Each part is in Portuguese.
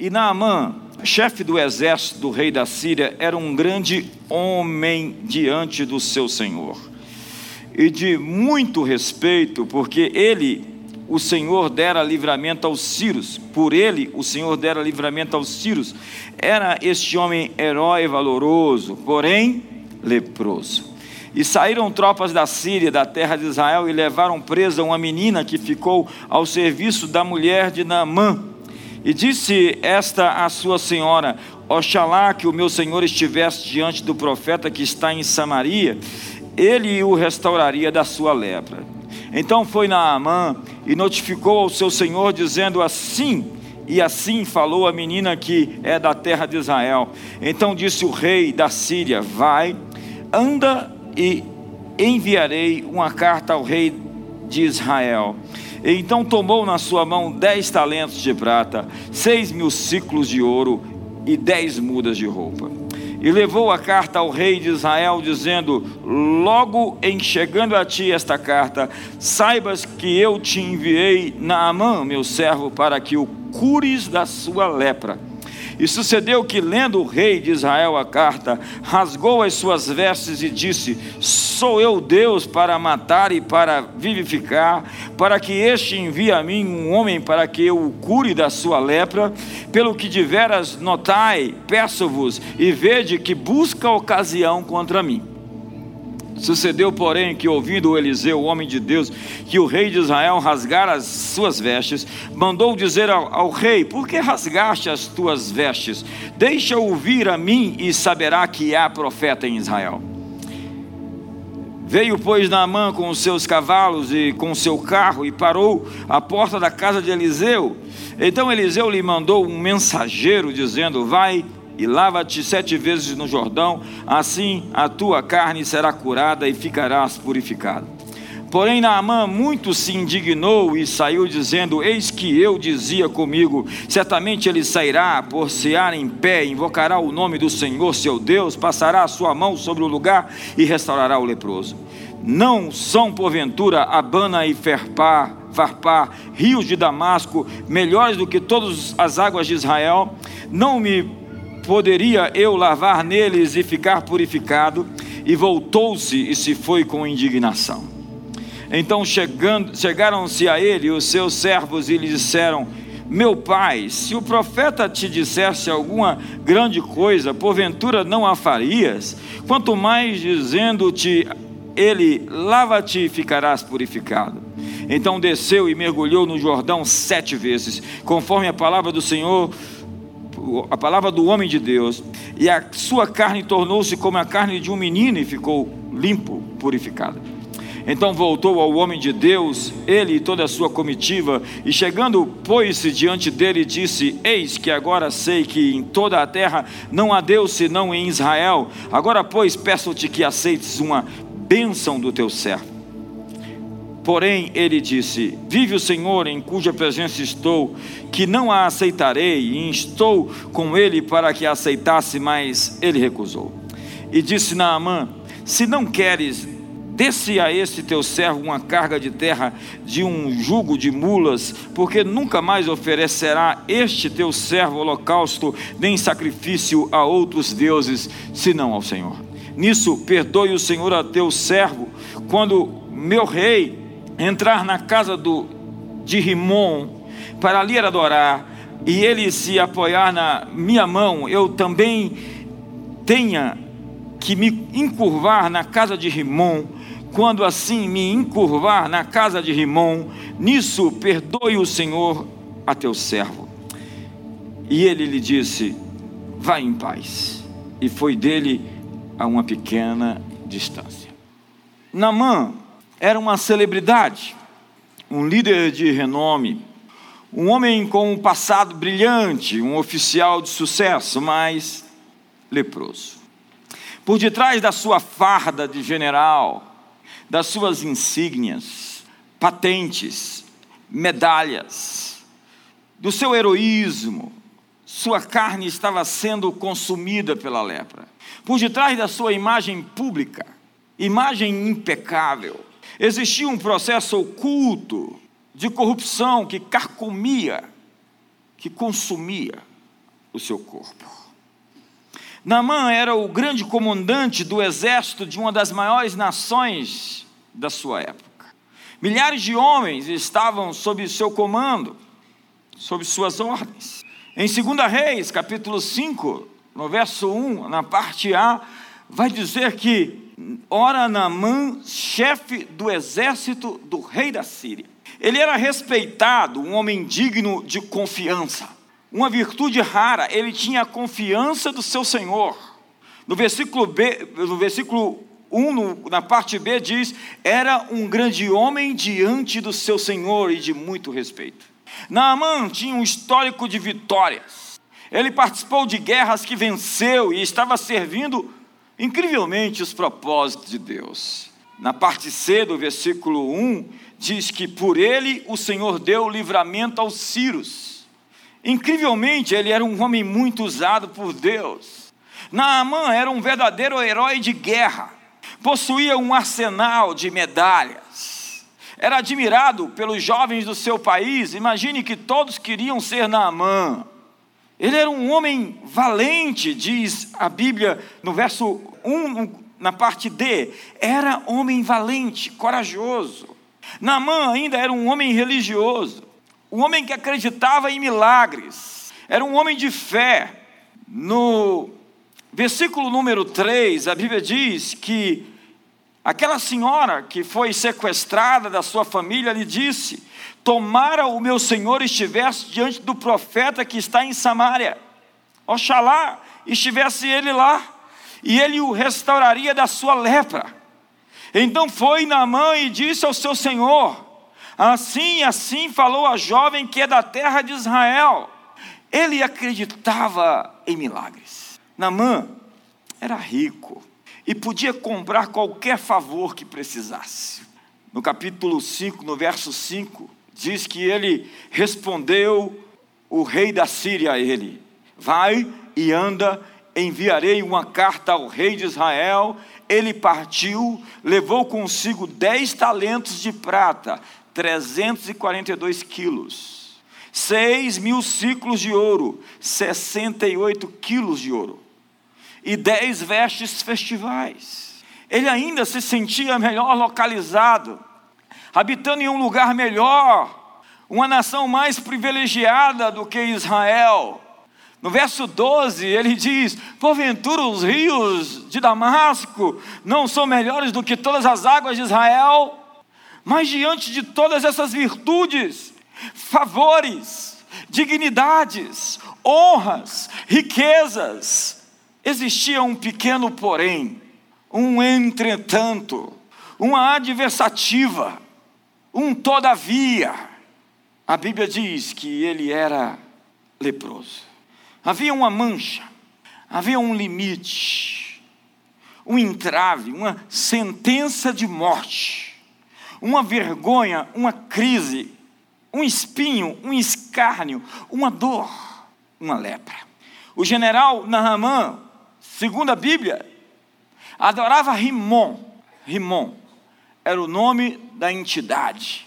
E Naamã, chefe do exército do rei da Síria, era um grande homem diante do seu senhor. E de muito respeito, porque ele, o Senhor, dera livramento aos Círios. Por ele, o Senhor dera livramento aos Círios. Era este homem herói valoroso, porém leproso. E saíram tropas da Síria, da terra de Israel, e levaram presa uma menina que ficou ao serviço da mulher de Naamã. E disse esta à sua senhora: Oxalá que o meu senhor estivesse diante do profeta que está em Samaria, ele o restauraria da sua lepra. Então foi Naamã e notificou ao seu senhor, dizendo assim: e assim falou a menina que é da terra de Israel. Então disse o rei da Síria: Vai, anda e enviarei uma carta ao rei de Israel. Então tomou na sua mão dez talentos de prata, seis mil ciclos de ouro e dez mudas de roupa. E levou a carta ao rei de Israel, dizendo: Logo em chegando a ti esta carta, saibas que eu te enviei Naamã, meu servo, para que o cures da sua lepra. E sucedeu que, lendo o rei de Israel a carta, rasgou as suas vestes e disse: Sou eu Deus para matar e para vivificar, para que este envie a mim um homem para que eu o cure da sua lepra. Pelo que de veras notai, peço-vos, e vede que busca ocasião contra mim. Sucedeu, porém, que ouvindo Eliseu, o homem de Deus, que o rei de Israel rasgara as suas vestes, mandou dizer ao, ao rei: Por que rasgaste as tuas vestes? Deixa-o vir a mim e saberá que há profeta em Israel. Veio, pois, Naamã com os seus cavalos e com o seu carro e parou à porta da casa de Eliseu. Então Eliseu lhe mandou um mensageiro, dizendo: Vai e lava-te sete vezes no Jordão, assim a tua carne será curada e ficarás purificado. Porém, Naamã muito se indignou e saiu dizendo: Eis que eu dizia comigo: certamente ele sairá, por sear em pé, invocará o nome do Senhor seu Deus, passará a sua mão sobre o lugar e restaurará o leproso. Não são, porventura, Abana e Ferpá, Farpá, rios de Damasco, melhores do que todas as águas de Israel? Não me poderia eu lavar neles e ficar purificado? E voltou-se e se foi com indignação. Então chegaram-se a ele os seus servos e lhe disseram: Meu pai, se o profeta te dissesse alguma grande coisa, porventura não a farias? Quanto mais dizendo-te ele, lava-te e ficarás purificado. Então desceu e mergulhou no Jordão sete vezes, conforme a palavra do Senhor a palavra do homem de Deus, e a sua carne tornou-se como a carne de um menino e ficou limpo, purificado. Então voltou ao homem de Deus, ele e toda a sua comitiva, e chegando, pôs-se diante dele e disse: Eis que agora sei que em toda a terra não há Deus senão em Israel. Agora, pois, peço-te que aceites uma bênção do teu servo. Porém, ele disse: Vive o Senhor em cuja presença estou, que não a aceitarei, e estou com ele para que a aceitasse, mas ele recusou. E disse Naamã: Se não queres, desce a este teu servo uma carga de terra de um jugo de mulas, porque nunca mais oferecerá este teu servo holocausto, nem sacrifício a outros deuses, senão ao Senhor. Nisso, perdoe o Senhor a teu servo, quando meu rei entrar na casa do, de Rimon para ali adorar e ele se apoiar na minha mão, eu também tenha que me encurvar na casa de Rimon, quando assim me encurvar na casa de Rimon, nisso perdoe o Senhor a teu servo. E ele lhe disse: Vá em paz. E foi dele a uma pequena distância. Namã era uma celebridade, um líder de renome, um homem com um passado brilhante, um oficial de sucesso, mas leproso. Por detrás da sua farda de general, das suas insígnias, patentes, medalhas, do seu heroísmo, sua carne estava sendo consumida pela lepra. Por detrás da sua imagem pública, imagem impecável, Existia um processo oculto de corrupção que carcomia, que consumia o seu corpo. Naamã era o grande comandante do exército de uma das maiores nações da sua época. Milhares de homens estavam sob seu comando, sob suas ordens. Em 2 Reis, capítulo 5, no verso 1, na parte A, vai dizer que ora Naamã, chefe do exército do rei da Síria. Ele era respeitado, um homem digno de confiança. Uma virtude rara, ele tinha a confiança do seu Senhor. No versículo, B, no versículo 1, no, na parte B, diz: Era um grande homem diante do seu Senhor e de muito respeito. Naamã tinha um histórico de vitórias. Ele participou de guerras que venceu e estava servindo incrivelmente os propósitos de Deus. Na parte C do versículo 1, diz que por ele o Senhor deu livramento aos Círios. Incrivelmente, ele era um homem muito usado por Deus. Naamã era um verdadeiro herói de guerra, possuía um arsenal de medalhas. Era admirado pelos jovens do seu país. Imagine que todos queriam ser Naamã. Ele era um homem valente, diz a Bíblia no verso 1, na parte D. Era homem valente, corajoso. Naamã ainda era um homem religioso, um homem que acreditava em milagres, era um homem de fé. No versículo número 3, a Bíblia diz que aquela senhora que foi sequestrada da sua família lhe disse: Tomara o meu senhor estivesse diante do profeta que está em Samaria. Oxalá estivesse ele lá, e ele o restauraria da sua lepra. Então foi Naamã e disse ao seu senhor: Assim, assim falou a jovem que é da terra de Israel. Ele acreditava em milagres. Naamã era rico e podia comprar qualquer favor que precisasse. No capítulo 5, no verso 5, diz que ele respondeu o rei da Síria a ele: Vai e anda, enviarei uma carta ao rei de Israel. Ele partiu, levou consigo dez talentos de prata, 342 quilos, seis mil ciclos de ouro, 68 quilos de ouro, e dez vestes festivais. Ele ainda se sentia melhor localizado habitando em um lugar melhor, uma nação mais privilegiada do que Israel. No verso 12, ele diz: Porventura os rios de Damasco não são melhores do que todas as águas de Israel? Mas diante de todas essas virtudes, favores, dignidades, honras, riquezas, existia um pequeno porém, um entretanto, uma adversativa um todavia. A Bíblia diz que ele era leproso. Havia uma mancha, havia um limite, um entrave, uma sentença de morte, uma vergonha, uma crise, um espinho, um escárnio, uma dor, uma lepra. O general Nahamã, segundo a Bíblia, adorava Rimon. Rimon era o nome da entidade.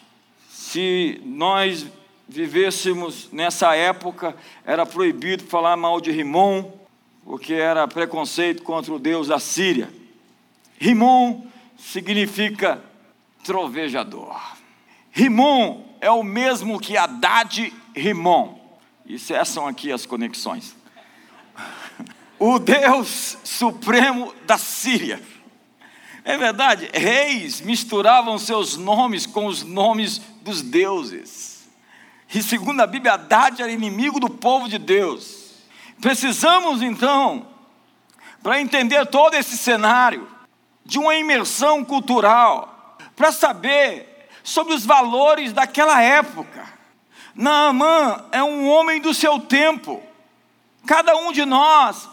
Se nós vivêssemos nessa época, era proibido falar mal de Rimon, porque era preconceito contra o deus da Síria. Rimon significa trovejador. Rimon é o mesmo que Haddad Rimon. E essas são aqui as conexões. O Deus Supremo da Síria. É verdade, reis misturavam seus nomes com os nomes dos deuses. E segundo a Bíblia, Haddad era inimigo do povo de Deus. Precisamos então, para entender todo esse cenário, de uma imersão cultural, para saber sobre os valores daquela época. Naamã é um homem do seu tempo. Cada um de nós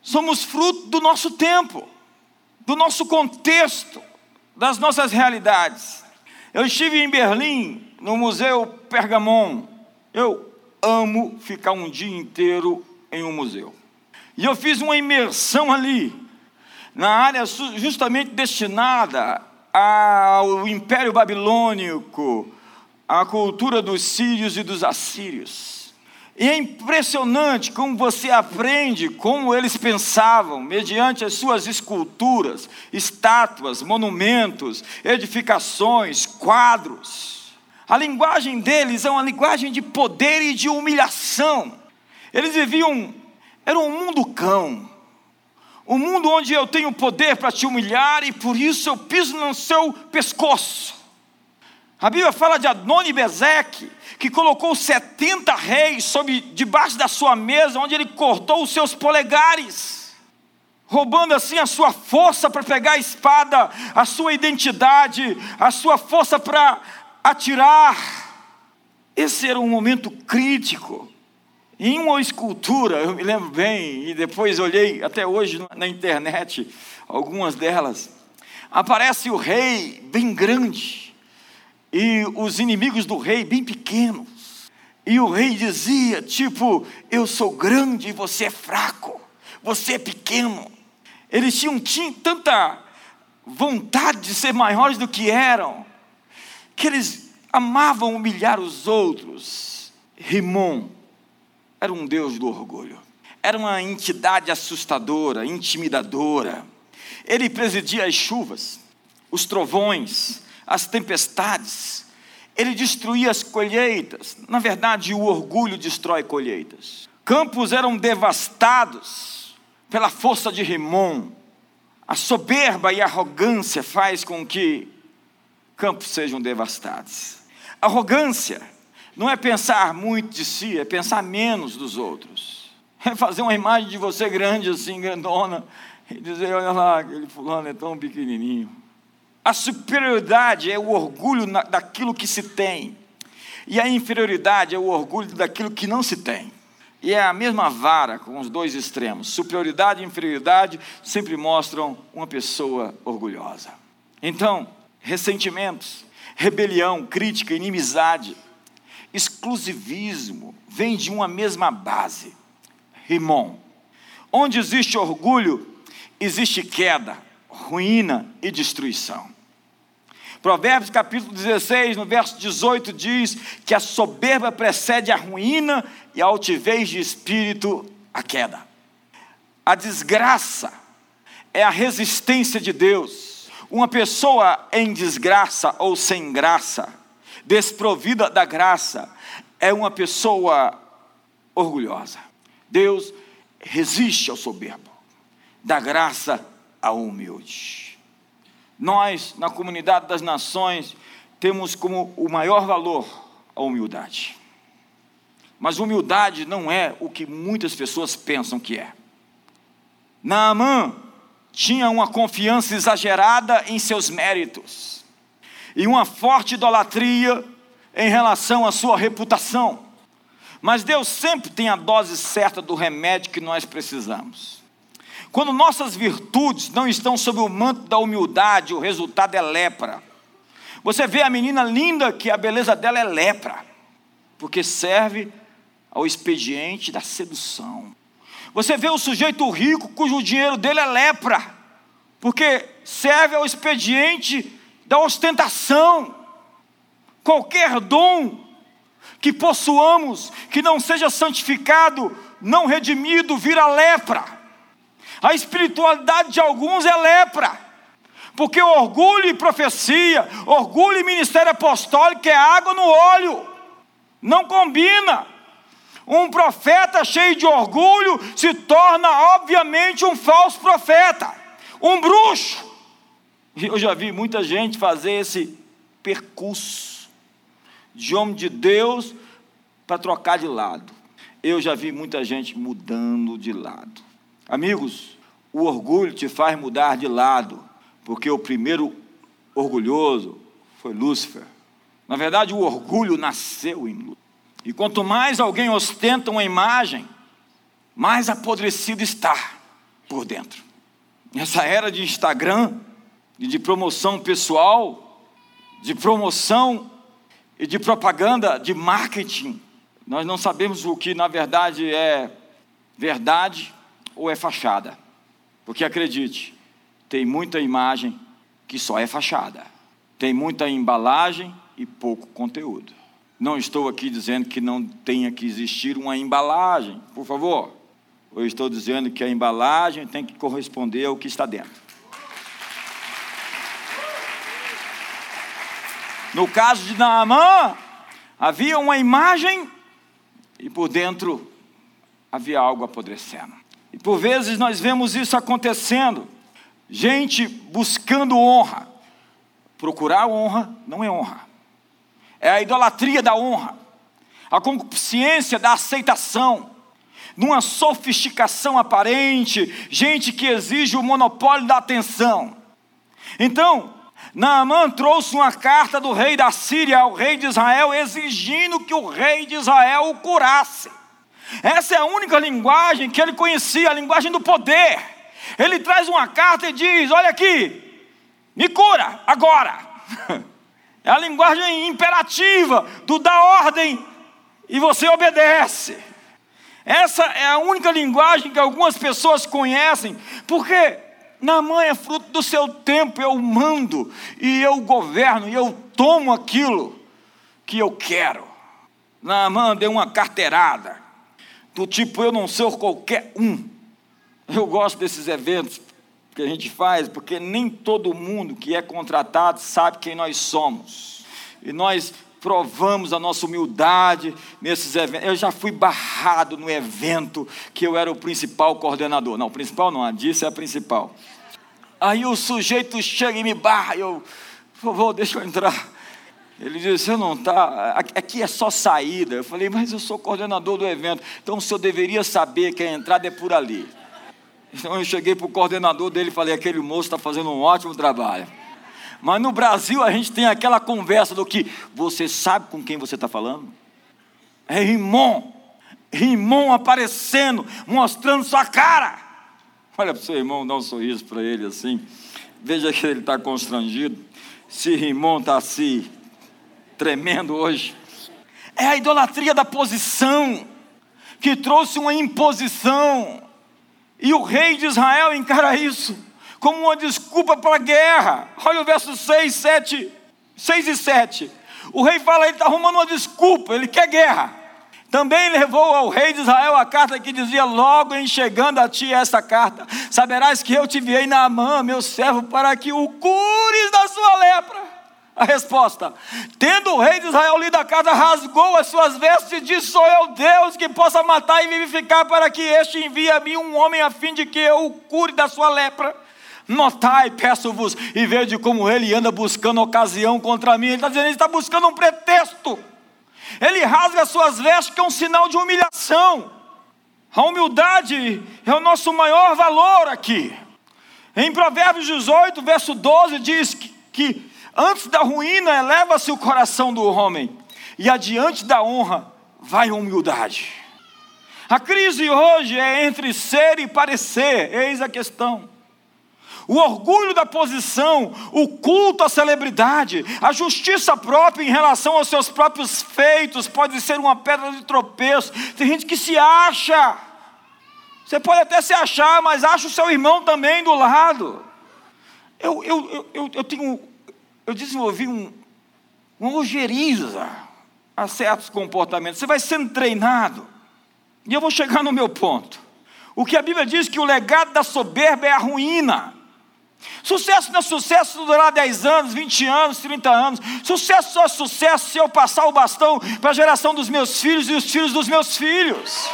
somos fruto do nosso tempo do nosso contexto, das nossas realidades. Eu estive em Berlim, no Museu Pergamon. Eu amo ficar um dia inteiro em um museu. E eu fiz uma imersão ali, na área justamente destinada ao Império Babilônico, à cultura dos sírios e dos assírios. E é impressionante como você aprende como eles pensavam, mediante as suas esculturas, estátuas, monumentos, edificações, quadros. A linguagem deles é uma linguagem de poder e de humilhação. Eles viviam, era um mundo cão, um mundo onde eu tenho poder para te humilhar e por isso eu piso no seu pescoço. A Bíblia fala de Adoni Bezeque, que colocou 70 reis sob, debaixo da sua mesa, onde ele cortou os seus polegares, roubando assim a sua força para pegar a espada, a sua identidade, a sua força para atirar. Esse era um momento crítico. Em uma escultura, eu me lembro bem, e depois olhei até hoje na internet, algumas delas, aparece o rei bem grande, e os inimigos do rei bem pequenos. E o rei dizia, tipo, eu sou grande e você é fraco, você é pequeno. Eles tinham, tanta vontade de ser maiores do que eram, que eles amavam humilhar os outros. Rimon era um deus do orgulho, era uma entidade assustadora, intimidadora. Ele presidia as chuvas, os trovões, as tempestades, ele destruía as colheitas. Na verdade, o orgulho destrói colheitas. Campos eram devastados pela força de Rimon. A soberba e a arrogância faz com que campos sejam devastados. Arrogância não é pensar muito de si, é pensar menos dos outros. É fazer uma imagem de você grande assim, grandona, e dizer, olha lá, aquele fulano é tão pequenininho. A superioridade é o orgulho daquilo que se tem, e a inferioridade é o orgulho daquilo que não se tem. E é a mesma vara com os dois extremos. Superioridade e inferioridade sempre mostram uma pessoa orgulhosa. Então, ressentimentos, rebelião, crítica, inimizade, exclusivismo vem de uma mesma base. Rimon. Onde existe orgulho, existe queda, ruína e destruição. Provérbios capítulo 16, no verso 18, diz que a soberba precede a ruína e a altivez de espírito a queda. A desgraça é a resistência de Deus. Uma pessoa em desgraça ou sem graça, desprovida da graça, é uma pessoa orgulhosa. Deus resiste ao soberbo, dá graça ao humilde. Nós, na comunidade das nações, temos como o maior valor a humildade. Mas humildade não é o que muitas pessoas pensam que é. Naamã tinha uma confiança exagerada em seus méritos e uma forte idolatria em relação à sua reputação. Mas Deus sempre tem a dose certa do remédio que nós precisamos. Quando nossas virtudes não estão sob o manto da humildade, o resultado é lepra. Você vê a menina linda que a beleza dela é lepra, porque serve ao expediente da sedução. Você vê o sujeito rico cujo dinheiro dele é lepra, porque serve ao expediente da ostentação. Qualquer dom que possuamos, que não seja santificado, não redimido, vira lepra. A espiritualidade de alguns é lepra. Porque orgulho e profecia, orgulho e ministério apostólico é água no óleo. Não combina. Um profeta cheio de orgulho se torna, obviamente, um falso profeta, um bruxo. Eu já vi muita gente fazer esse percurso de homem de Deus para trocar de lado. Eu já vi muita gente mudando de lado. Amigos, o orgulho te faz mudar de lado, porque o primeiro orgulhoso foi Lúcifer. Na verdade, o orgulho nasceu em Lúcifer. E quanto mais alguém ostenta uma imagem, mais apodrecido está por dentro. Nessa era de Instagram e de promoção pessoal, de promoção e de propaganda, de marketing, nós não sabemos o que na verdade é verdade ou é fachada. Porque acredite, tem muita imagem que só é fachada, tem muita embalagem e pouco conteúdo. Não estou aqui dizendo que não tenha que existir uma embalagem, por favor. Eu estou dizendo que a embalagem tem que corresponder ao que está dentro. No caso de Naamã, havia uma imagem e por dentro havia algo apodrecendo. E por vezes nós vemos isso acontecendo. Gente buscando honra. Procurar honra não é honra. É a idolatria da honra. A concupiscência da aceitação. Numa sofisticação aparente, gente que exige o monopólio da atenção. Então, Naamã trouxe uma carta do rei da Síria ao rei de Israel, exigindo que o rei de Israel o curasse. Essa é a única linguagem que ele conhecia, a linguagem do poder. Ele traz uma carta e diz: Olha aqui, me cura agora. É a linguagem imperativa do da ordem e você obedece. Essa é a única linguagem que algumas pessoas conhecem, porque Naamã é fruto do seu tempo, eu mando, e eu governo, e eu tomo aquilo que eu quero. Naamã deu uma carteirada, do tipo, eu não sou qualquer um. Eu gosto desses eventos que a gente faz, porque nem todo mundo que é contratado sabe quem nós somos. E nós provamos a nossa humildade nesses eventos. Eu já fui barrado no evento que eu era o principal coordenador. Não, o principal não, a disse é a principal. Aí o sujeito chega e me barra, eu, por favor, deixa eu entrar. Ele disse, você não está, aqui é só saída. Eu falei, mas eu sou coordenador do evento, então o senhor deveria saber que a entrada é por ali. Então eu cheguei para o coordenador dele e falei, aquele moço está fazendo um ótimo trabalho. Mas no Brasil a gente tem aquela conversa do que você sabe com quem você está falando? É Rimon. Rimon aparecendo, mostrando sua cara. Olha para o seu irmão, dá um sorriso para ele assim. Veja que ele está constrangido. Se Rimon está assim, tremendo hoje. É a idolatria da posição que trouxe uma imposição. E o rei de Israel encara isso como uma desculpa para a guerra. Olha o verso 6, 7, 6 e 7. O rei fala, ele está arrumando uma desculpa, ele quer guerra. Também levou ao rei de Israel a carta que dizia: Logo em chegando a ti esta carta, saberás que eu te enviei na mão, meu servo, para que o cures da sua lepra. A resposta: Tendo o rei de Israel lido a carta, rasgou as suas vestes e disse: Sou eu Deus que possa matar e vivificar, para que este envie a mim um homem a fim de que eu o cure da sua lepra. Notai, peço-vos, e vede como ele anda buscando ocasião contra mim. Ele está dizendo, ele está buscando um pretexto. Ele rasga suas vestes, que é um sinal de humilhação. A humildade é o nosso maior valor aqui. Em Provérbios 18, verso 12, diz que, que antes da ruína eleva-se o coração do homem, e adiante da honra vai a humildade. A crise hoje é entre ser e parecer, eis a questão o orgulho da posição, o culto à celebridade, a justiça própria em relação aos seus próprios feitos pode ser uma pedra de tropeço. Tem gente que se acha, você pode até se achar, mas acha o seu irmão também do lado. Eu, eu, eu, eu, tenho, eu desenvolvi um, uma ojeriza a certos comportamentos. Você vai sendo treinado, e eu vou chegar no meu ponto. O que a Bíblia diz que o legado da soberba é a ruína. Sucesso não é sucesso se durar 10 anos, 20 anos, 30 anos. Sucesso só é sucesso se eu passar o bastão para a geração dos meus filhos e os filhos dos meus filhos.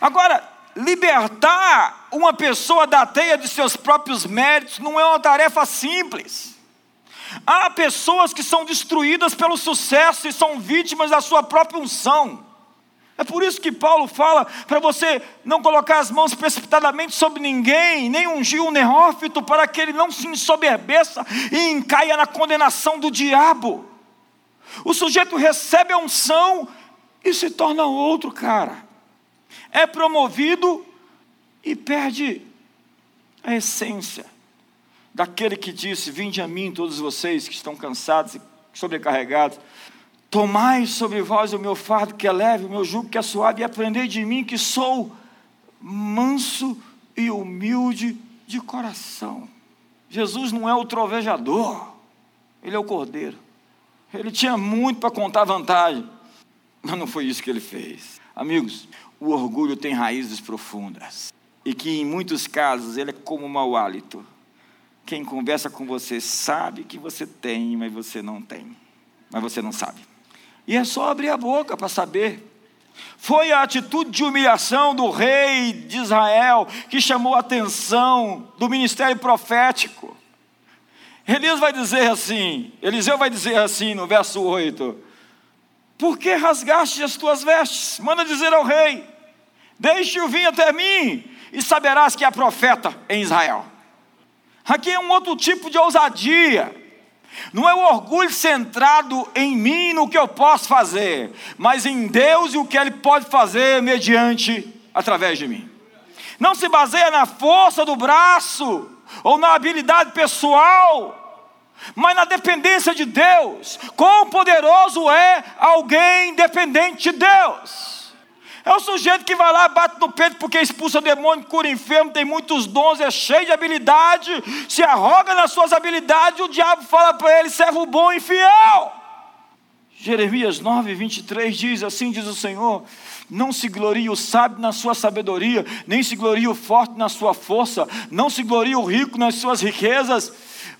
Agora, libertar uma pessoa da teia de seus próprios méritos não é uma tarefa simples. Há pessoas que são destruídas pelo sucesso e são vítimas da sua própria unção. É por isso que Paulo fala para você não colocar as mãos precipitadamente sobre ninguém, nem ungir um neófito, para que ele não se ensoberbeça e encaia na condenação do diabo. O sujeito recebe a unção e se torna outro cara. É promovido e perde a essência daquele que disse: Vinde a mim, todos vocês que estão cansados e sobrecarregados Tomai sobre vós o meu fardo que é leve, o meu jugo que é suave, e aprendei de mim que sou manso e humilde de coração. Jesus não é o trovejador, ele é o cordeiro. Ele tinha muito para contar vantagem, mas não foi isso que ele fez. Amigos, o orgulho tem raízes profundas e que em muitos casos ele é como um mau hálito. Quem conversa com você sabe que você tem, mas você não tem. Mas você não sabe. E é só abrir a boca para saber. Foi a atitude de humilhação do rei de Israel que chamou a atenção do ministério profético. Elias vai dizer assim, Eliseu vai dizer assim no verso 8: Por que rasgaste as tuas vestes? Manda dizer ao rei: Deixe-o vir até mim, e saberás que há profeta em Israel. Aqui é um outro tipo de ousadia. Não é o orgulho centrado em mim, no que eu posso fazer, mas em Deus e o que Ele pode fazer mediante, através de mim. Não se baseia na força do braço ou na habilidade pessoal, mas na dependência de Deus. Quão poderoso é alguém dependente de Deus? É o sujeito que vai lá, bate no peito porque expulsa demônio, cura enfermo, tem muitos dons, é cheio de habilidade, se arroga nas suas habilidades, o diabo fala para ele: servo bom e fiel. Jeremias 9, 23 diz: Assim diz o Senhor: Não se glorie o sábio na sua sabedoria, nem se glorie o forte na sua força, não se glorie o rico nas suas riquezas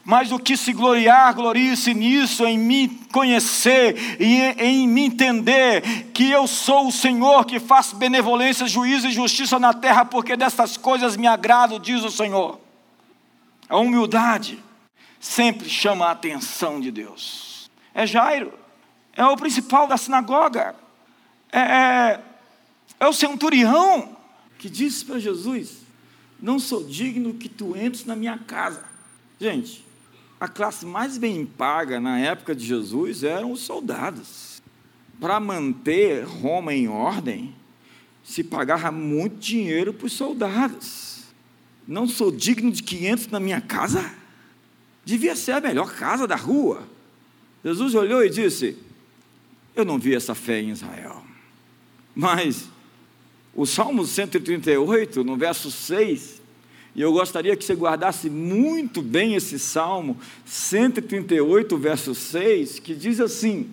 mas o que se gloriar, glorie-se nisso, em me conhecer e em me entender que eu sou o Senhor que faço benevolência, juízo e justiça na terra, porque destas coisas me agrado, diz o Senhor. A humildade sempre chama a atenção de Deus. É Jairo, é o principal da sinagoga, é, é, é o centurião que disse para Jesus: Não sou digno que tu entres na minha casa. Gente, a classe mais bem paga na época de Jesus eram os soldados. Para manter Roma em ordem, se pagava muito dinheiro para os soldados. Não sou digno de 500 na minha casa? Devia ser a melhor casa da rua. Jesus olhou e disse: Eu não vi essa fé em Israel. Mas o Salmo 138, no verso 6, e eu gostaria que você guardasse muito bem esse Salmo 138, verso 6, que diz assim: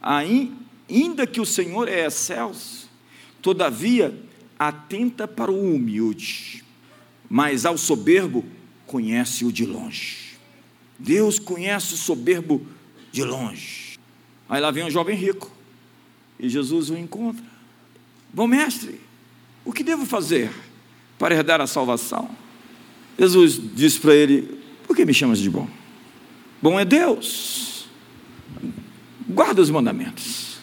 Ainda que o Senhor é excelso, todavia atenta para o humilde, mas ao soberbo conhece-o de longe. Deus conhece o soberbo de longe. Aí lá vem um jovem rico, e Jesus o encontra. Bom mestre, o que devo fazer para herdar a salvação? Jesus disse para ele: Por que me chamas de bom? Bom é Deus. Guarda os mandamentos.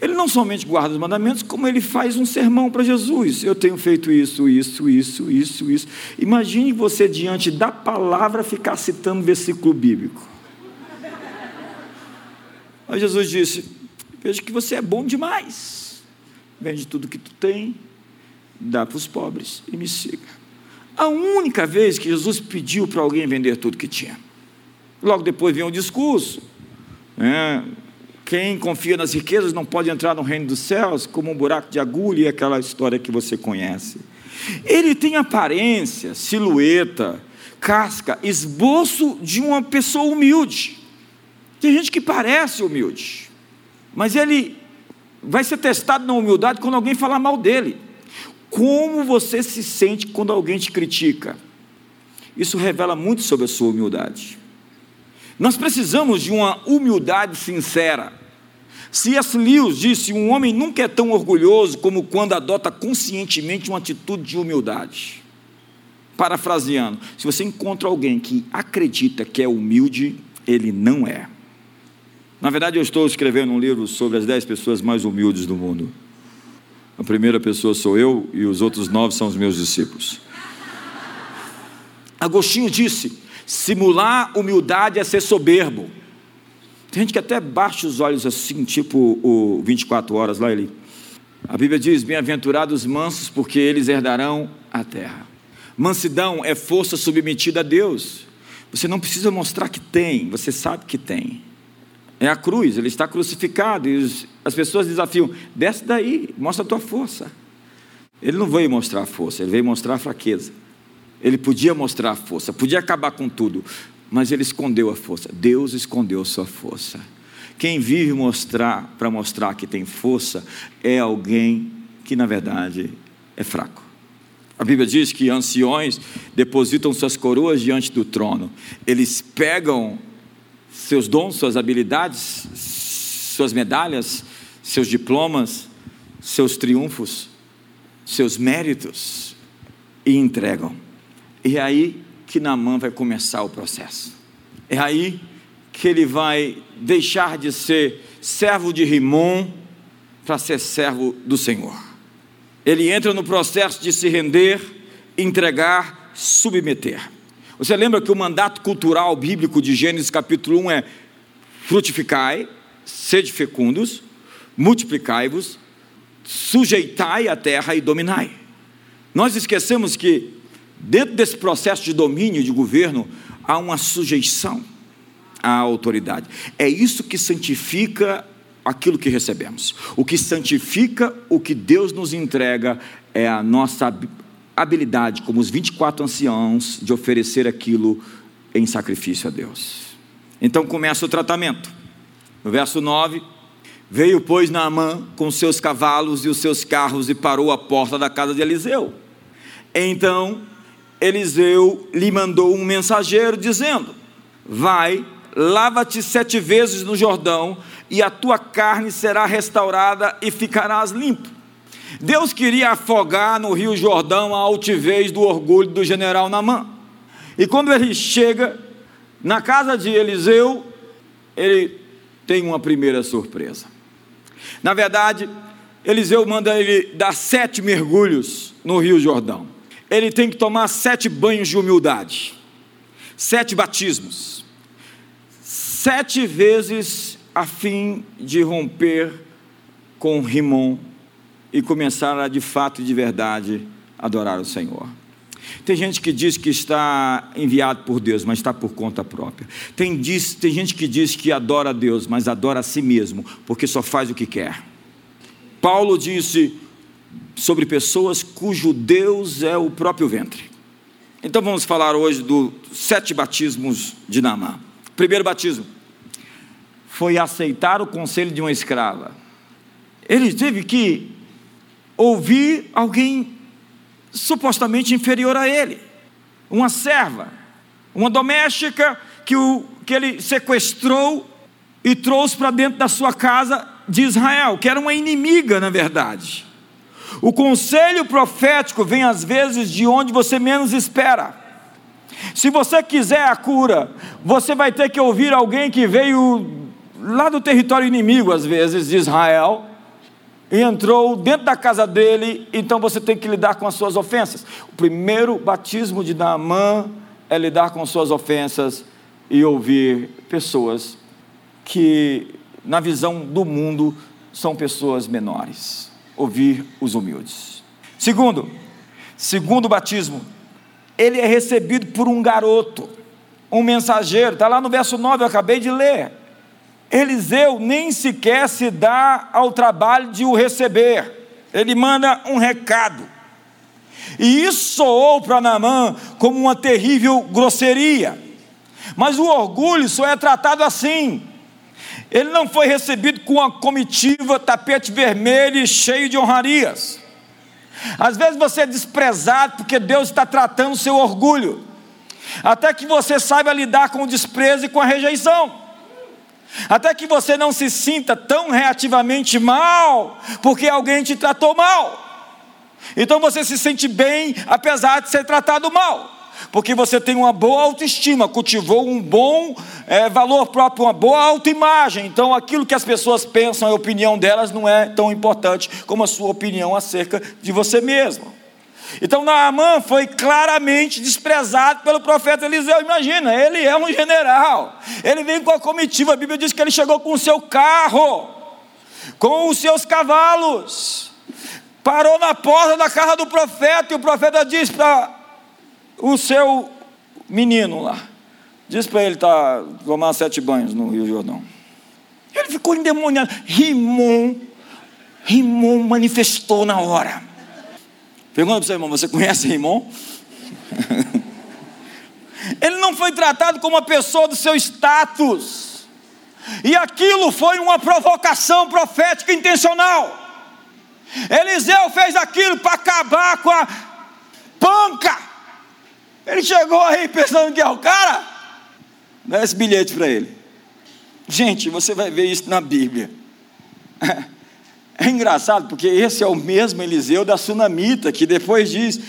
Ele não somente guarda os mandamentos, como ele faz um sermão para Jesus. Eu tenho feito isso, isso, isso, isso, isso. Imagine você, diante da palavra, ficar citando versículo bíblico. Aí Jesus disse: Vejo que você é bom demais. Vende tudo que tu tem, dá para os pobres e me siga. A única vez que Jesus pediu para alguém vender tudo que tinha. Logo depois vem o discurso. Né? Quem confia nas riquezas não pode entrar no reino dos céus, como um buraco de agulha e aquela história que você conhece. Ele tem aparência, silhueta, casca, esboço de uma pessoa humilde. Tem gente que parece humilde, mas ele vai ser testado na humildade quando alguém falar mal dele. Como você se sente quando alguém te critica? Isso revela muito sobre a sua humildade. Nós precisamos de uma humildade sincera. C.S. Lewis disse: um homem nunca é tão orgulhoso como quando adota conscientemente uma atitude de humildade. Parafraseando, se você encontra alguém que acredita que é humilde, ele não é. Na verdade, eu estou escrevendo um livro sobre as dez pessoas mais humildes do mundo. A primeira pessoa sou eu e os outros nove são os meus discípulos. Agostinho disse: simular humildade é ser soberbo. Tem gente que até baixa os olhos assim, tipo o 24 horas lá ele. A Bíblia diz: Bem-aventurados mansos, porque eles herdarão a terra. Mansidão é força submetida a Deus. Você não precisa mostrar que tem, você sabe que tem é a cruz, ele está crucificado, e as pessoas desafiam: desce daí, mostra a tua força. Ele não veio mostrar força, ele veio mostrar fraqueza. Ele podia mostrar força, podia acabar com tudo, mas ele escondeu a força. Deus escondeu sua força. Quem vive mostrar para mostrar que tem força é alguém que na verdade é fraco. A Bíblia diz que anciões depositam suas coroas diante do trono. Eles pegam seus dons, suas habilidades, suas medalhas, seus diplomas, seus triunfos, seus méritos e entregam. E é aí que Naamã vai começar o processo. É aí que ele vai deixar de ser servo de Rimon para ser servo do Senhor. Ele entra no processo de se render, entregar, submeter. Você lembra que o mandato cultural bíblico de Gênesis capítulo 1 é frutificai, sede fecundos, multiplicai-vos, sujeitai a terra e dominai. Nós esquecemos que dentro desse processo de domínio de governo há uma sujeição à autoridade. É isso que santifica aquilo que recebemos. O que santifica o que Deus nos entrega é a nossa habilidade, como os 24 anciãos, de oferecer aquilo em sacrifício a Deus. Então começa o tratamento. No verso 9, veio, pois, Naamã com seus cavalos e os seus carros e parou à porta da casa de Eliseu. Então Eliseu lhe mandou um mensageiro dizendo: Vai, lava-te sete vezes no Jordão e a tua carne será restaurada e ficarás limpo. Deus queria afogar no Rio Jordão a altivez do orgulho do general Namã. E quando ele chega na casa de Eliseu, ele tem uma primeira surpresa. Na verdade, Eliseu manda ele dar sete mergulhos no Rio Jordão. Ele tem que tomar sete banhos de humildade, sete batismos, sete vezes a fim de romper com Rimon e começar a de fato e de verdade adorar o Senhor. Tem gente que diz que está enviado por Deus, mas está por conta própria. Tem, diz, tem gente que diz que adora a Deus, mas adora a si mesmo, porque só faz o que quer. Paulo disse sobre pessoas cujo Deus é o próprio ventre. Então vamos falar hoje dos sete batismos de Namã. Primeiro batismo foi aceitar o conselho de uma escrava. Ele teve que ouvir alguém supostamente inferior a ele, uma serva, uma doméstica que, o, que ele sequestrou e trouxe para dentro da sua casa de Israel, que era uma inimiga, na verdade. O conselho profético vem às vezes de onde você menos espera. Se você quiser a cura, você vai ter que ouvir alguém que veio lá do território inimigo, às vezes, de Israel, entrou dentro da casa dele, então você tem que lidar com as suas ofensas. O primeiro batismo de Naamã é lidar com suas ofensas e ouvir pessoas que, na visão do mundo, são pessoas menores. Ouvir os humildes. Segundo, segundo batismo, ele é recebido por um garoto, um mensageiro, está lá no verso 9, eu acabei de ler. Eliseu nem sequer se dá ao trabalho de o receber, ele manda um recado. E isso soou para Naamã como uma terrível grosseria. Mas o orgulho só é tratado assim. Ele não foi recebido com uma comitiva, tapete vermelho e cheio de honrarias. Às vezes você é desprezado porque Deus está tratando o seu orgulho, até que você saiba lidar com o desprezo e com a rejeição até que você não se sinta tão reativamente mal, porque alguém te tratou mal. Então você se sente bem, apesar de ser tratado mal, porque você tem uma boa autoestima, cultivou um bom é, valor próprio, uma boa autoimagem. Então aquilo que as pessoas pensam, a opinião delas não é tão importante como a sua opinião acerca de você mesmo. Então Naamã foi claramente desprezado pelo profeta Eliseu. Imagina, ele é um general. Ele vem com a comitiva. A Bíblia diz que ele chegou com o seu carro, com os seus cavalos. Parou na porta da casa do profeta e o profeta diz para o seu menino lá: Diz para ele tá, tomar sete banhos no Rio Jordão. Ele ficou endemoniado. Rimon, Rimon manifestou na hora. Pergunta para o seu irmão: você conhece Rimon? Ele não foi tratado como uma pessoa do seu status. E aquilo foi uma provocação profética intencional. Eliseu fez aquilo para acabar com a panca. Ele chegou aí pensando que é o cara. Dá esse bilhete para ele. Gente, você vai ver isso na Bíblia. É engraçado porque esse é o mesmo Eliseu da Sunamita, que depois diz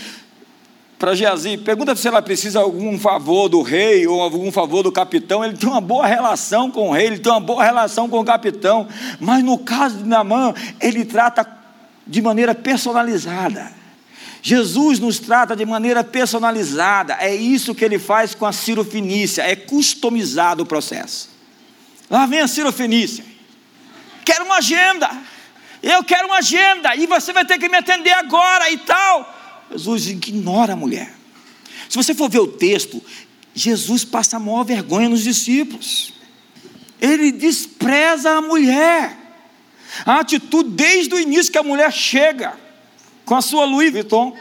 para Geazi, pergunta se ela precisa de algum favor do rei ou algum favor do capitão. Ele tem uma boa relação com o rei, ele tem uma boa relação com o capitão, mas no caso de Namã, ele trata de maneira personalizada. Jesus nos trata de maneira personalizada, é isso que ele faz com a Ciro Fenícia, é customizado o processo. Lá vem a Ciro Fenícia, quero uma agenda, eu quero uma agenda, e você vai ter que me atender agora e tal. Jesus ignora a mulher. Se você for ver o texto, Jesus passa a maior vergonha nos discípulos, ele despreza a mulher. A atitude desde o início que a mulher chega com a sua Louis Vuitton,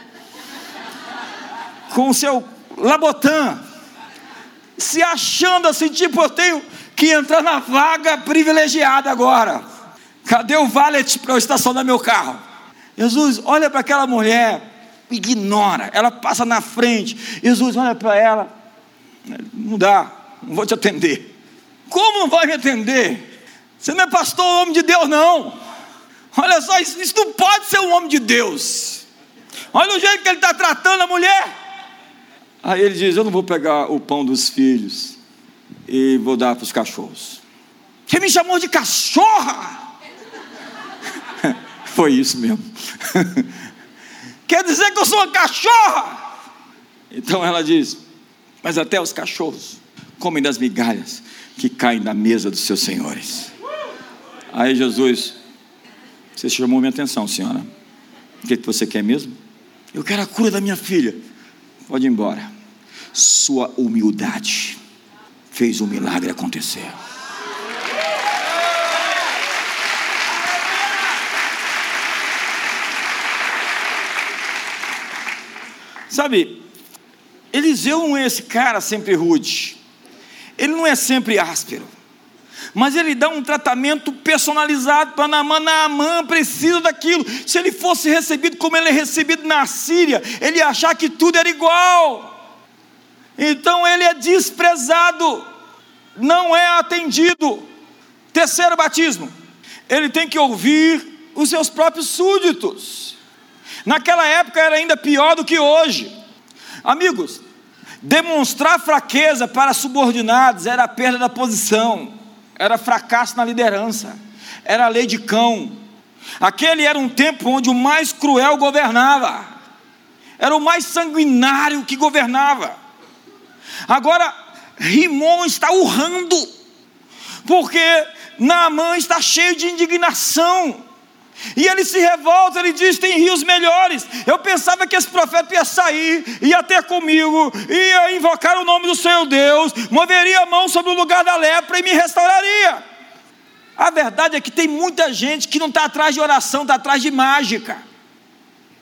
com o seu Labotan, se achando assim, tipo, eu tenho que entrar na vaga privilegiada agora. Cadê o valet para eu estacionar meu carro? Jesus olha para aquela mulher, ignora, ela passa na frente. Jesus olha para ela, não dá, não vou te atender. Como não vai me atender? Você não é pastor, homem de Deus, não. Olha só, isso, isso não pode ser um homem de Deus. Olha o jeito que ele está tratando a mulher. Aí ele diz: Eu não vou pegar o pão dos filhos e vou dar para os cachorros. Você me chamou de cachorra? Foi isso mesmo. Quer dizer que eu sou uma cachorra? Então ela diz: Mas até os cachorros comem das migalhas que caem da mesa dos seus senhores. Aí Jesus, você chamou minha atenção, senhora. O que, que você quer mesmo? Eu quero a cura da minha filha. Pode ir embora. Sua humildade fez o um milagre acontecer. Sabe, Eliseu não é esse cara sempre rude. Ele não é sempre áspero mas ele dá um tratamento personalizado para Naamã. Naamã precisa daquilo. Se ele fosse recebido como ele é recebido na Síria, ele ia achar que tudo era igual. Então ele é desprezado, não é atendido. Terceiro batismo, ele tem que ouvir os seus próprios súditos. Naquela época era ainda pior do que hoje. Amigos, demonstrar fraqueza para subordinados era a perda da posição era fracasso na liderança, era a lei de cão. Aquele era um tempo onde o mais cruel governava, era o mais sanguinário que governava. Agora, Rimon está urrando, porque Naamã está cheio de indignação. E ele se revolta, ele diz: tem rios melhores. Eu pensava que esse profeta ia sair, ia ter comigo, ia invocar o nome do Senhor Deus, moveria a mão sobre o lugar da lepra e me restauraria. A verdade é que tem muita gente que não está atrás de oração, está atrás de mágica.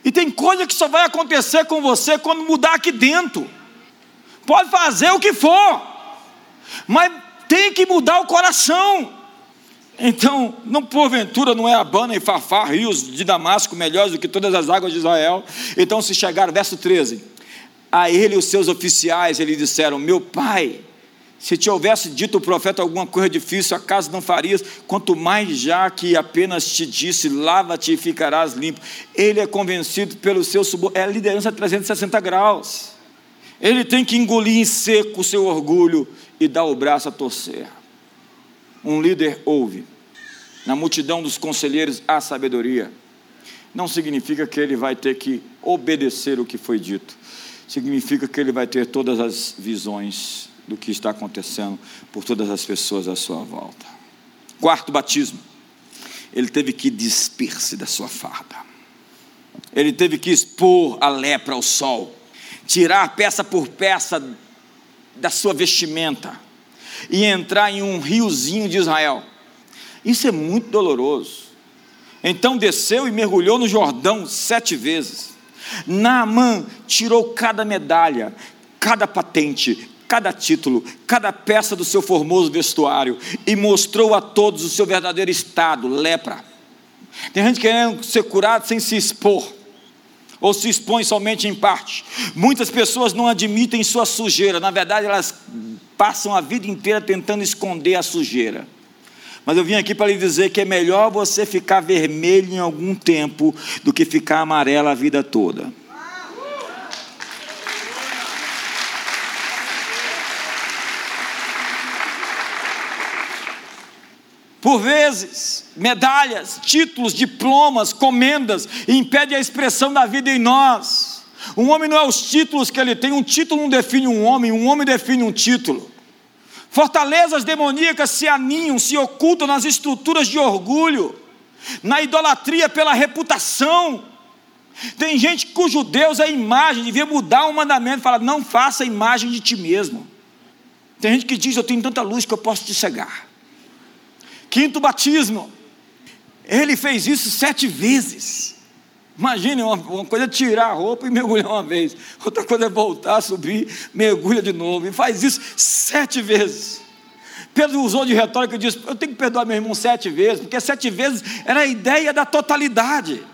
E tem coisa que só vai acontecer com você quando mudar aqui dentro. Pode fazer o que for, mas tem que mudar o coração. Então, não porventura não é Abana e Fafá, rios de Damasco, melhores do que todas as águas de Israel. Então, se chegar, verso 13, a ele e os seus oficiais, eles disseram: Meu pai, se te houvesse dito o profeta alguma coisa difícil, acaso não farias? Quanto mais já que apenas te disse, lava-te e ficarás limpo. Ele é convencido pelo seu subor, é a liderança 360 graus. Ele tem que engolir em seco o seu orgulho e dar o braço a torcer. Um líder ouve, na multidão dos conselheiros há sabedoria. Não significa que ele vai ter que obedecer o que foi dito, significa que ele vai ter todas as visões do que está acontecendo por todas as pessoas à sua volta. Quarto batismo, ele teve que despir-se da sua farda, ele teve que expor a lepra ao sol, tirar peça por peça da sua vestimenta e entrar em um riozinho de Israel. Isso é muito doloroso. Então desceu e mergulhou no Jordão sete vezes. Naamã tirou cada medalha, cada patente, cada título, cada peça do seu formoso vestuário e mostrou a todos o seu verdadeiro estado, lepra. Tem gente querendo ser curado sem se expor, ou se expõe somente em parte. Muitas pessoas não admitem sua sujeira, na verdade, elas passam a vida inteira tentando esconder a sujeira. Mas eu vim aqui para lhe dizer que é melhor você ficar vermelho em algum tempo do que ficar amarelo a vida toda. Por vezes, medalhas, títulos, diplomas, comendas impedem a expressão da vida em nós. Um homem não é os títulos que ele tem, um título não define um homem, um homem define um título. Fortalezas demoníacas se aninham, se ocultam nas estruturas de orgulho, na idolatria pela reputação. Tem gente cujo Deus é imagem, devia mudar um mandamento, fala: não faça imagem de ti mesmo. Tem gente que diz: eu tenho tanta luz que eu posso te cegar. Quinto batismo. Ele fez isso sete vezes. Imagine uma, uma, coisa é tirar a roupa e mergulhar uma vez, outra coisa é voltar, subir, mergulha de novo, e faz isso sete vezes. Pedro usou de retórica e disse: Eu tenho que perdoar meu irmão sete vezes, porque sete vezes era a ideia da totalidade.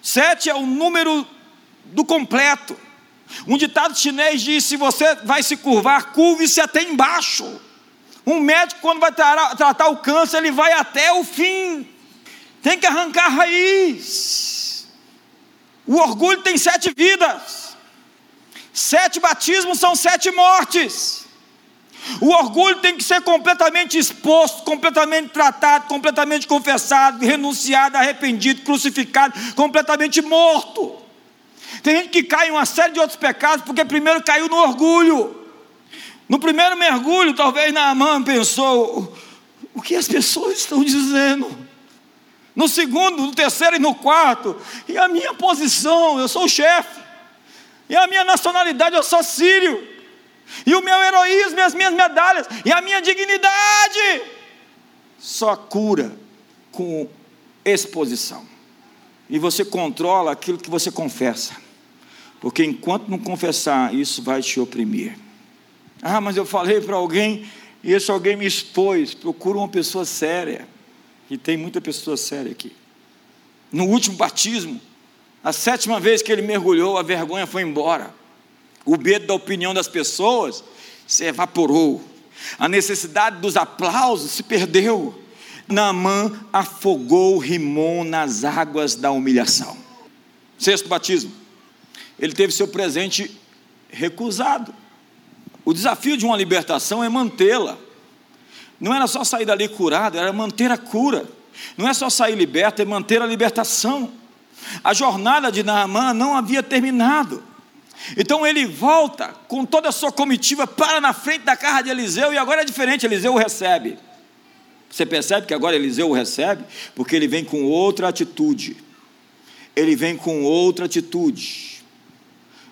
Sete é o número do completo. Um ditado chinês diz: Se você vai se curvar, curve-se até embaixo. Um médico, quando vai tratar o câncer, ele vai até o fim. Tem que arrancar a raiz. O orgulho tem sete vidas. Sete batismos são sete mortes. O orgulho tem que ser completamente exposto, completamente tratado, completamente confessado, renunciado, arrependido, crucificado, completamente morto. Tem gente que cai em uma série de outros pecados porque primeiro caiu no orgulho. No primeiro mergulho, talvez Naamã pensou: o que as pessoas estão dizendo? No segundo, no terceiro e no quarto, e a minha posição, eu sou o chefe, e a minha nacionalidade, eu sou sírio, e o meu heroísmo, e as minhas medalhas, e a minha dignidade, só cura com exposição. E você controla aquilo que você confessa, porque enquanto não confessar, isso vai te oprimir. Ah, mas eu falei para alguém e esse alguém me expôs. Procura uma pessoa séria. E tem muita pessoa séria aqui. No último batismo, a sétima vez que ele mergulhou, a vergonha foi embora. O medo da opinião das pessoas se evaporou. A necessidade dos aplausos se perdeu. Naamã afogou Rimon nas águas da humilhação. Sexto batismo. Ele teve seu presente recusado. O desafio de uma libertação é mantê-la. Não era só sair dali curado, era manter a cura. Não é só sair liberto, é manter a libertação. A jornada de Naamã não havia terminado. Então ele volta com toda a sua comitiva, para na frente da casa de Eliseu, e agora é diferente, Eliseu o recebe. Você percebe que agora Eliseu o recebe? Porque ele vem com outra atitude. Ele vem com outra atitude.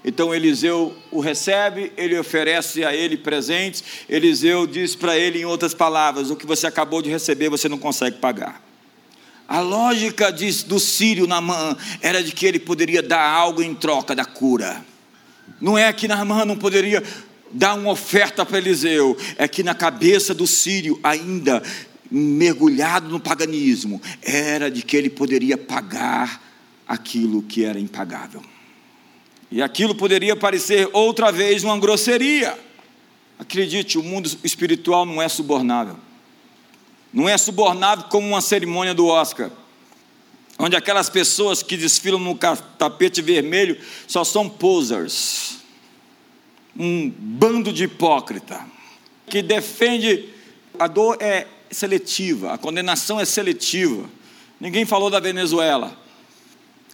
Então Eliseu o recebe, ele oferece a ele presentes. Eliseu diz para ele, em outras palavras: o que você acabou de receber você não consegue pagar. A lógica de, do sírio Namã era de que ele poderia dar algo em troca da cura. Não é que Namã não poderia dar uma oferta para Eliseu, é que na cabeça do sírio, ainda mergulhado no paganismo, era de que ele poderia pagar aquilo que era impagável. E aquilo poderia parecer outra vez uma grosseria. Acredite, o mundo espiritual não é subornável. Não é subornável como uma cerimônia do Oscar, onde aquelas pessoas que desfilam no tapete vermelho só são posers. Um bando de hipócrita que defende a dor é seletiva, a condenação é seletiva. Ninguém falou da Venezuela.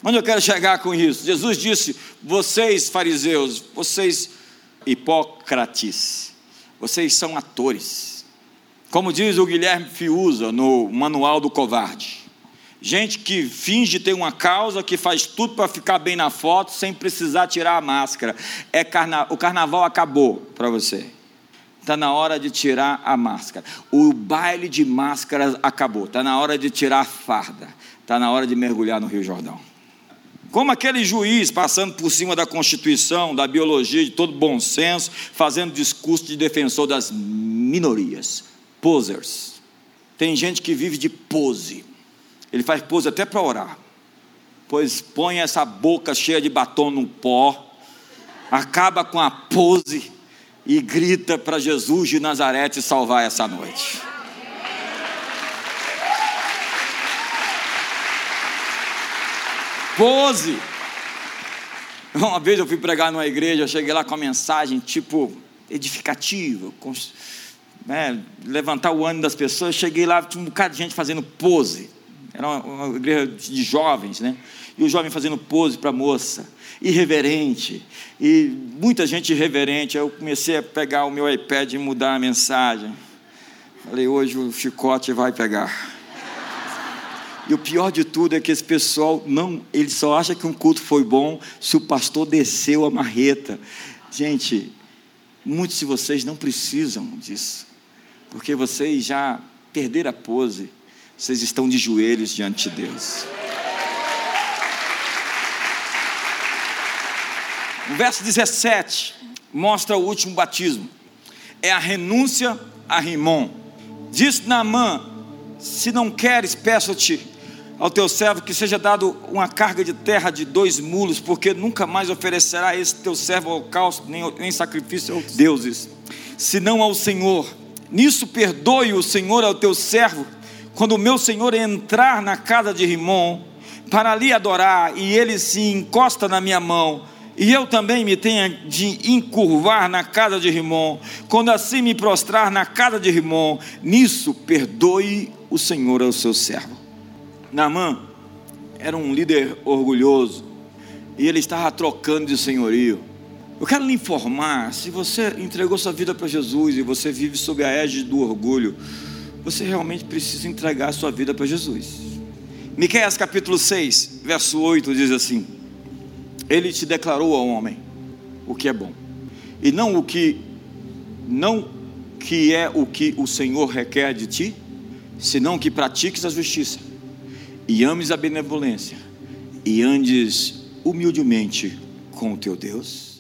Onde eu quero chegar com isso? Jesus disse: vocês, fariseus, vocês hipócrates, vocês são atores. Como diz o Guilherme Fiuza no Manual do Covarde. Gente que finge ter uma causa, que faz tudo para ficar bem na foto, sem precisar tirar a máscara. É carna... O carnaval acabou para você. Está na hora de tirar a máscara. O baile de máscaras acabou. Está na hora de tirar a farda. Está na hora de mergulhar no Rio Jordão. Como aquele juiz passando por cima da Constituição, da biologia, de todo bom senso, fazendo discurso de defensor das minorias. Posers. Tem gente que vive de pose. Ele faz pose até para orar. Pois põe essa boca cheia de batom no pó, acaba com a pose e grita para Jesus de Nazaré te salvar essa noite. Pose. Uma vez eu fui pregar numa igreja, eu cheguei lá com a mensagem tipo edificativa, né, levantar o ânimo das pessoas. Cheguei lá, tinha um bocado de gente fazendo pose. Era uma, uma igreja de jovens, né? E o jovem fazendo pose para a moça, irreverente, e muita gente irreverente. Eu comecei a pegar o meu iPad e mudar a mensagem. Falei, hoje o chicote vai pegar. E o pior de tudo é que esse pessoal não, ele só acha que um culto foi bom se o pastor desceu a marreta. Gente, muitos de vocês não precisam disso, porque vocês já perderam a pose, vocês estão de joelhos diante de Deus. O verso 17 mostra o último batismo. É a renúncia a Rimon. Diz Naamã: Se não queres, peço-te ao teu servo que seja dado uma carga de terra de dois mulos, porque nunca mais oferecerá esse teu servo holocausto, nem, nem sacrifício aos deuses, senão ao Senhor. Nisso perdoe o Senhor ao teu servo, quando o meu Senhor entrar na casa de Rimon, para ali adorar, e ele se encosta na minha mão, e eu também me tenha de encurvar na casa de Rimon, quando assim me prostrar na casa de Rimon, nisso perdoe o Senhor ao seu servo. Naamã era um líder orgulhoso e ele estava trocando de senhorio. Eu quero lhe informar: se você entregou sua vida para Jesus e você vive sob a égide do orgulho, você realmente precisa entregar sua vida para Jesus. Miqueias capítulo 6, verso 8 diz assim: Ele te declarou ao homem o que é bom, e não o que não que é o que o Senhor requer de ti, senão que pratiques a justiça e ames a benevolência e andes humildemente com o teu Deus.